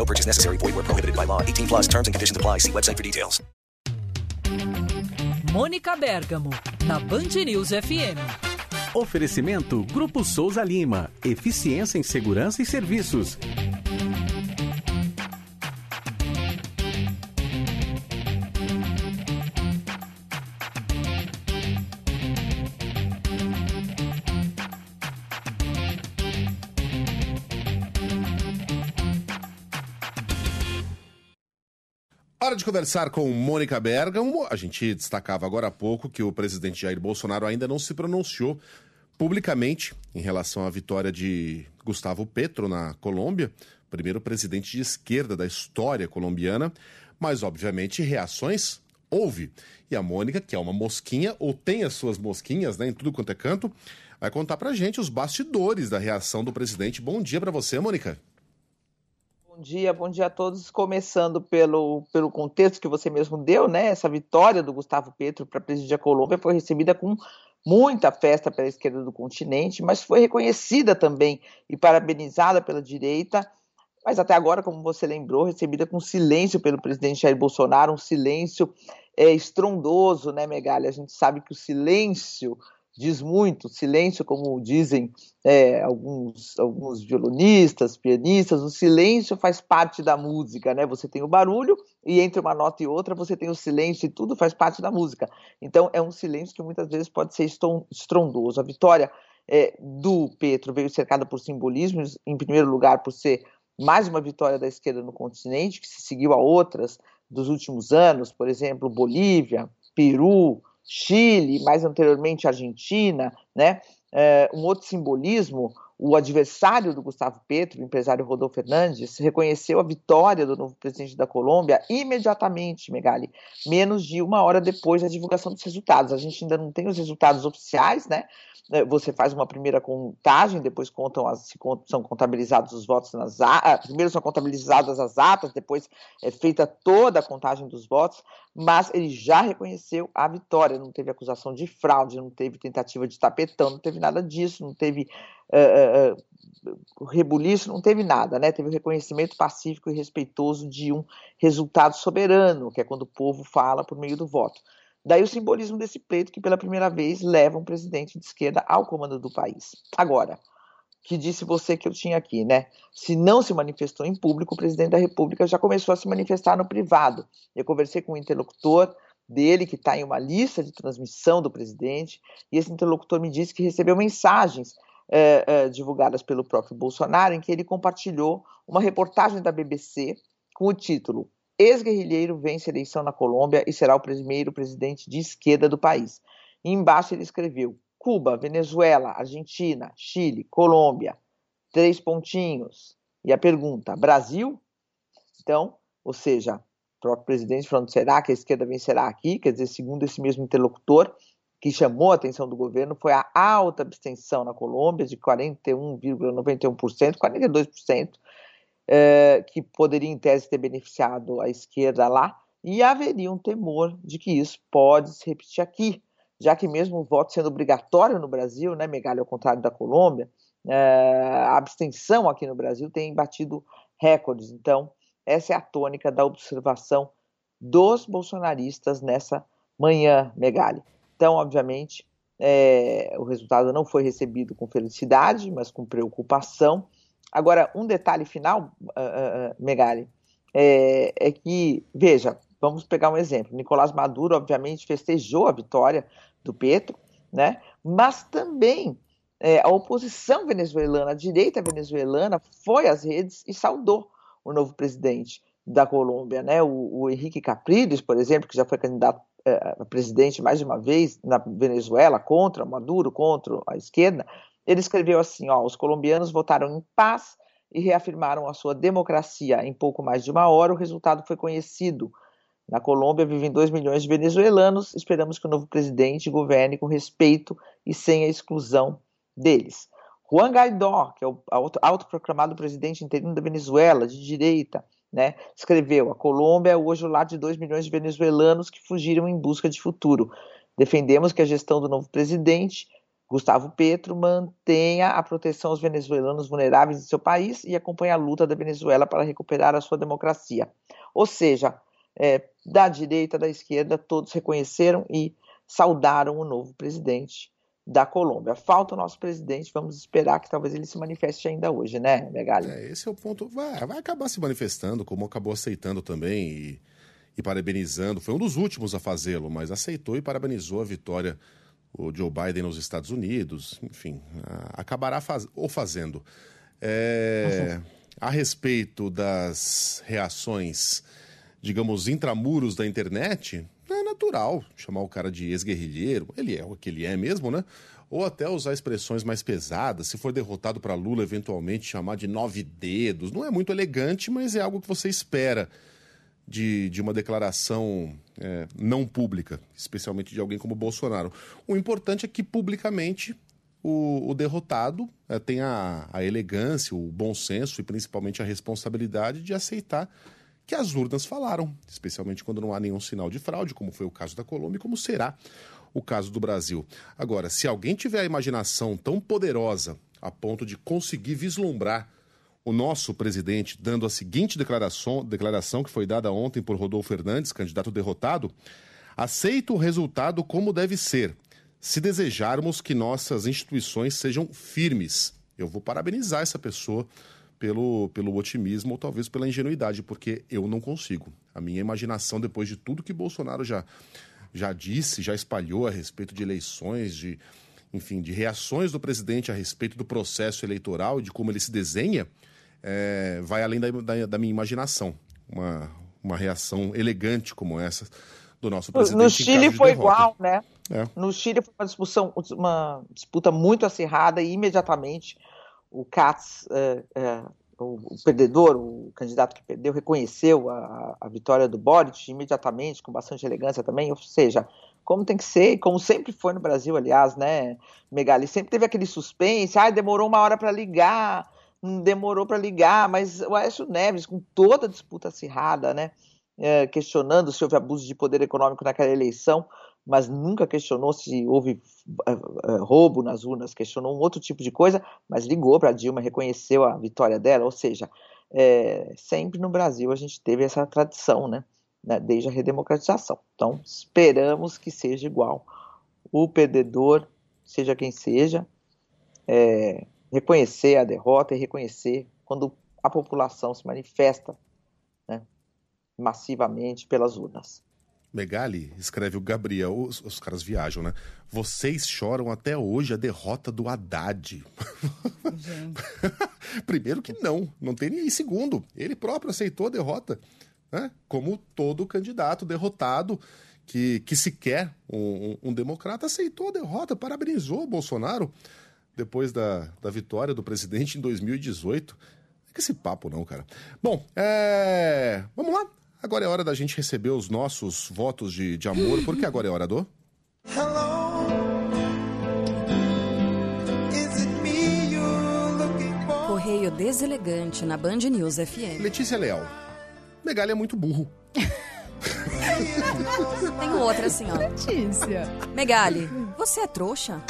No purchase necessary. Void where prohibited by law. 18 plus terms and conditions apply. See website for details. Mônica Bergamo, na Band News FM. Oferecimento Grupo Souza Lima. Eficiência em Segurança e Serviços. Hora de conversar com Mônica Bergamo. A gente destacava agora há pouco que o presidente Jair Bolsonaro ainda não se pronunciou publicamente em relação à vitória de Gustavo Petro na Colômbia, primeiro presidente de esquerda da história colombiana. Mas, obviamente, reações houve. E a Mônica, que é uma mosquinha, ou tem as suas mosquinhas né, em tudo quanto é canto, vai contar pra gente os bastidores da reação do presidente. Bom dia para você, Mônica. Bom dia, bom dia a todos. Começando pelo, pelo contexto que você mesmo deu, né? Essa vitória do Gustavo Petro para presidir a Colômbia foi recebida com muita festa pela esquerda do continente, mas foi reconhecida também e parabenizada pela direita. Mas até agora, como você lembrou, recebida com silêncio pelo presidente Jair Bolsonaro, um silêncio é, estrondoso, né, Megali? A gente sabe que o silêncio diz muito, silêncio, como dizem é, alguns, alguns violonistas, pianistas, o silêncio faz parte da música, né? Você tem o barulho e entre uma nota e outra você tem o silêncio e tudo faz parte da música. Então é um silêncio que muitas vezes pode ser estrondoso. A vitória é, do Petro veio cercada por simbolismos, em primeiro lugar por ser mais uma vitória da esquerda no continente, que se seguiu a outras dos últimos anos, por exemplo, Bolívia, Peru, Chile, mais anteriormente Argentina, né? É, um outro simbolismo, o adversário do Gustavo Petro, o empresário Rodolfo Fernandes, reconheceu a vitória do novo presidente da Colômbia imediatamente, Megali, menos de uma hora depois da divulgação dos resultados. A gente ainda não tem os resultados oficiais, né? É, você faz uma primeira contagem, depois contam as, são contabilizados os votos nas atas, primeiro são contabilizadas as atas, depois é feita toda a contagem dos votos, mas ele já reconheceu a vitória, não teve acusação de fraude, não teve tentativa de tapetão, não teve nada disso, não teve uh, rebuliço, não teve nada, né? Teve o reconhecimento pacífico e respeitoso de um resultado soberano, que é quando o povo fala por meio do voto. Daí o simbolismo desse pleito que pela primeira vez leva um presidente de esquerda ao comando do país. Agora, que disse você que eu tinha aqui, né? Se não se manifestou em público, o presidente da República já começou a se manifestar no privado. Eu conversei com um interlocutor dele que está em uma lista de transmissão do presidente e esse interlocutor me disse que recebeu mensagens é, é, divulgadas pelo próprio Bolsonaro em que ele compartilhou uma reportagem da BBC com o título Ex-guerrilheiro vence eleição na Colômbia e será o primeiro presidente de esquerda do país. E embaixo ele escreveu: Cuba, Venezuela, Argentina, Chile, Colômbia. Três pontinhos. E a pergunta: Brasil? Então, ou seja, o próprio presidente falando: será que a esquerda vencerá aqui? Quer dizer, segundo esse mesmo interlocutor, que chamou a atenção do governo foi a alta abstenção na Colômbia, de 41,91%, 42%, é, que poderia, em tese, ter beneficiado a esquerda lá, e haveria um temor de que isso pode se repetir aqui, já que mesmo o voto sendo obrigatório no Brasil, né, ao contrário da Colômbia, é, a abstenção aqui no Brasil tem batido recordes. Então, essa é a tônica da observação dos bolsonaristas nessa manhã, Megali. Então, obviamente, é, o resultado não foi recebido com felicidade, mas com preocupação. Agora, um detalhe final, uh, uh, Megali, é, é, que, veja, vamos pegar um exemplo. Nicolás Maduro, obviamente, festejou a vitória do Petro, né? mas também é, a oposição venezuelana, a direita venezuelana, foi às redes e saudou o novo presidente da Colômbia. Né? O, o Henrique Capriles, por exemplo, que já foi candidato é, presidente mais de uma vez na Venezuela, contra Maduro, contra a esquerda, ele escreveu assim: ó, os colombianos votaram em paz e reafirmaram a sua democracia. Em pouco mais de uma hora, o resultado foi conhecido. Na Colômbia vivem 2 milhões de venezuelanos. Esperamos que o novo presidente governe com respeito e sem a exclusão deles. Juan Guaidó, que é o autoproclamado presidente interino da Venezuela, de direita, né, escreveu: A Colômbia é hoje o lar de 2 milhões de venezuelanos que fugiram em busca de futuro. Defendemos que a gestão do novo presidente Gustavo Petro mantenha a proteção aos venezuelanos vulneráveis em seu país e acompanhe a luta da Venezuela para recuperar a sua democracia. Ou seja, é, da direita, da esquerda, todos reconheceram e saudaram o novo presidente da Colômbia. Falta o nosso presidente, vamos esperar que talvez ele se manifeste ainda hoje, né, Megali? É, esse é o ponto. Vai, vai acabar se manifestando, como acabou aceitando também e, e parabenizando. Foi um dos últimos a fazê-lo, mas aceitou e parabenizou a vitória o Joe Biden nos Estados Unidos, enfim, acabará faz, ou fazendo. É, uhum. A respeito das reações, digamos, intramuros da internet, natural chamar o cara de ex-guerrilheiro, ele é o que ele é mesmo, né? Ou até usar expressões mais pesadas, se for derrotado para Lula, eventualmente chamar de nove dedos. Não é muito elegante, mas é algo que você espera de, de uma declaração é, não pública, especialmente de alguém como Bolsonaro. O importante é que publicamente o, o derrotado é, tenha a, a elegância, o bom senso e principalmente a responsabilidade de aceitar que as urnas falaram, especialmente quando não há nenhum sinal de fraude, como foi o caso da Colômbia como será o caso do Brasil. Agora, se alguém tiver a imaginação tão poderosa a ponto de conseguir vislumbrar o nosso presidente dando a seguinte declaração, declaração que foi dada ontem por Rodolfo Fernandes, candidato derrotado: aceito o resultado como deve ser, se desejarmos que nossas instituições sejam firmes. Eu vou parabenizar essa pessoa pelo, pelo otimismo ou talvez pela ingenuidade, porque eu não consigo. A minha imaginação, depois de tudo que Bolsonaro já, já disse, já espalhou a respeito de eleições, de, enfim, de reações do presidente a respeito do processo eleitoral e de como ele se desenha, é, vai além da, da, da, minha imaginação. Uma, uma reação elegante como essa do nosso presidente. No Chile foi igual, né? É. No Chile foi uma discussão, uma disputa muito acirrada e imediatamente o Katz, é, é, o, perdedor, o candidato que perdeu, reconheceu a, a vitória do Boric imediatamente, com bastante elegância também, ou seja, como tem que ser, como sempre foi no Brasil, aliás, né, Megali? Sempre teve aquele suspense, ah, demorou uma hora para ligar, demorou para ligar, mas o Aécio Neves, com toda a disputa acirrada, né, é, questionando se houve abuso de poder econômico naquela eleição, mas nunca questionou se houve é, é, roubo nas urnas, questionou um outro tipo de coisa, mas ligou para Dilma, reconheceu a vitória dela, ou seja, é, sempre no Brasil a gente teve essa tradição, né, né, desde a redemocratização. Então, esperamos que seja igual. O perdedor, seja quem seja, é, reconhecer a derrota e reconhecer quando a população se manifesta né, massivamente pelas urnas. Megali, escreve o Gabriel, os, os, caras viajam, né? Vocês choram até hoje a derrota do Haddad. Primeiro que não, não tem nem segundo. Ele próprio aceitou a derrota, né? Como todo candidato derrotado que, que sequer um, um, um democrata aceitou a derrota, parabenizou o Bolsonaro depois da, da vitória do presidente em 2018. É que esse papo não, cara. Bom, é... vamos lá. Agora é hora da gente receber os nossos votos de, de amor, porque agora é hora do. Correio deselegante na Band News FM. Letícia Leal. Megali é muito burro. Tem outra assim, ó. Letícia. Megali, você é trouxa?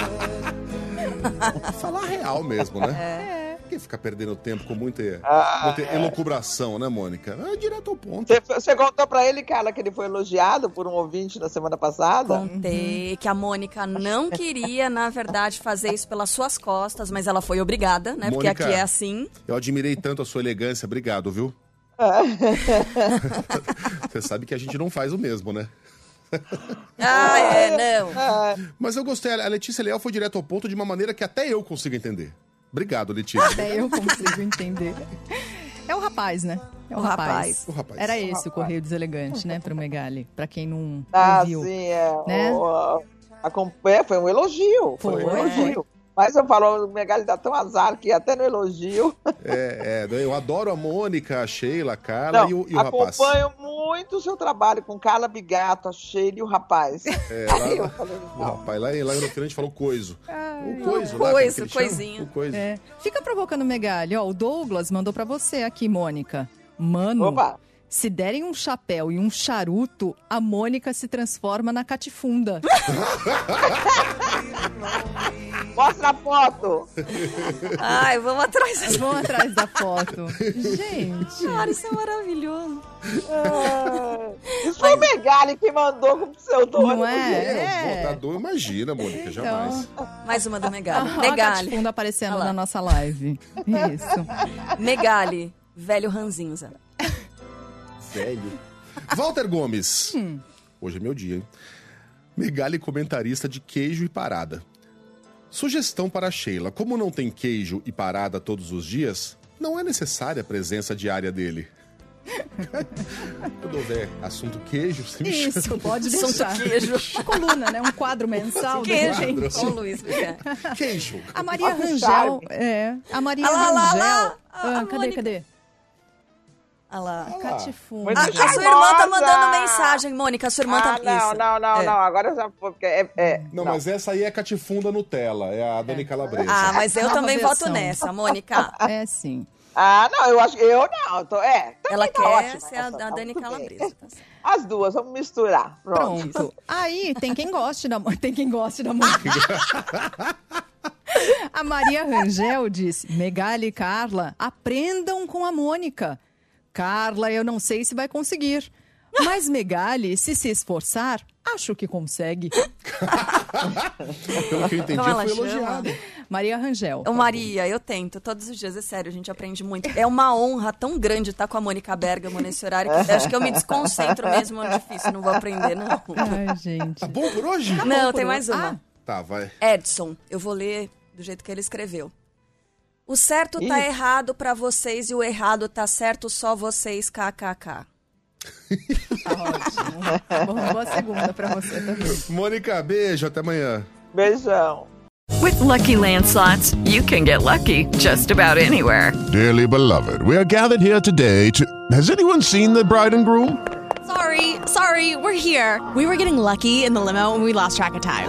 Falar real mesmo, né? É. Que ficar perdendo tempo com muita, ah, muita é. elucubração, né, Mônica? É direto ao ponto. Você contou pra ele, cara, que ele foi elogiado por um ouvinte na semana passada? Contei que a Mônica não queria, na verdade, fazer isso pelas suas costas, mas ela foi obrigada, né? Mônica, porque aqui é assim. Eu admirei tanto a sua elegância. Obrigado, viu? Você sabe que a gente não faz o mesmo, né? Ah, é, não. Mas eu gostei. A Letícia Leal foi direto ao ponto de uma maneira que até eu consigo entender. Obrigado, Letícia. Até eu consigo entender. É o rapaz, né? É o, O rapaz. rapaz. O rapaz. Era esse o Correio Deselegante, né, pro Megali. Pra quem não Ah, ouviu. sim, é. né? O, a, a companhia foi um elogio. Foi, Foi, um elogio. Mas eu falo, o Megali dá tão azar que até no elogio. É, é, eu adoro a Mônica, a Sheila, a Carla Não, e o, e o rapaz. acompanho muito o seu trabalho com Carla Bigato, a Sheila e o rapaz. É, Aí eu lá, falei, o rapaz, lá, lá no gente falou coiso. o coiso, o lá, coiso, ele coisinho. O coiso. É. Fica provocando o Megali. Ó, o Douglas mandou pra você aqui, Mônica. Mano, Opa, se derem um chapéu e um charuto, a Mônica se transforma na catifunda. mostra a foto. Ai, vamos atrás dessa. Vão atrás da foto. Gente. Cara, isso é maravilhoso. Ah, Isso foi o Megali que mandou com o pseudônimo. Não é? É. Botador, imagina, Mônica, jamais. Mais uma do Megali. A Megali. catifunda aparecendo na nossa live. Isso. Megali. Velho ranzinza. Velho. Walter Gomes. Hoje é meu dia, hein? Megali comentarista de queijo e parada. Sugestão para a Sheila: como não tem queijo e parada todos os dias, não é necessária a presença diária dele. Quando houver assunto queijo, você me chama. Isso, pode Assunto deixar. queijo. Uma coluna, né? Um quadro mensal. Queijo. o Luiz Guilherme. Queijo. A Maria Rangel. É. A Maria Ah lá, Rangel. lá, Ah, cadê, Mônica. cadê? Olha lá. Catifunda. Muito A, a sua irmã tá mandando mensagem, Mônica. A sua irmã tá. Ah, não, Isso. não, não, É. não. Agora já foi, porque é. é- Não, mas essa aí é catifunda Nutella, é a Dani Calabresa. Ah, mas eu também versão. voto nessa, Mônica. É sim. Ah, não, eu acho. Eu não. Tô, é. Ela tá quer ótima ser a, essa, a tá Dani. Calabresa. Tá certo. As duas, vamos misturar. Pronto. Pronto. Aí tem quem goste da tem quem goste da música. A Maria Rangel diz: Megali e Carla, aprendam com a Mônica. Carla, eu não sei se vai conseguir. Mas Megali, se se esforçar, acho que consegue. Pelo que eu entendi, Como ela foi chama? elogiado. Maria Rangel. Ô, Maria, eu tento todos os dias, é sério, a gente aprende muito. É uma honra tão grande estar com a Mônica Bergamo nesse horário que acho que eu me desconcentro mesmo, é difícil, não vou aprender, não. Ai, gente. Tá bom por hoje? Não, por tem hoje. mais uma. Ah. Tá, vai. Edson, eu vou ler do jeito que ele escreveu. O certo tá Ih. errado pra vocês e o errado tá certo só vocês, kkk. Tá ótimo. Bom, boa segunda pra você também. Mônica, beijo, até amanhã. Beijão. With Lucky Land slots, you can get lucky just about anywhere. Dearly beloved, we are gathered here today to. Has anyone seen the bride and groom? Sorry, sorry, we're here. We were getting lucky in the limo and we lost track of time.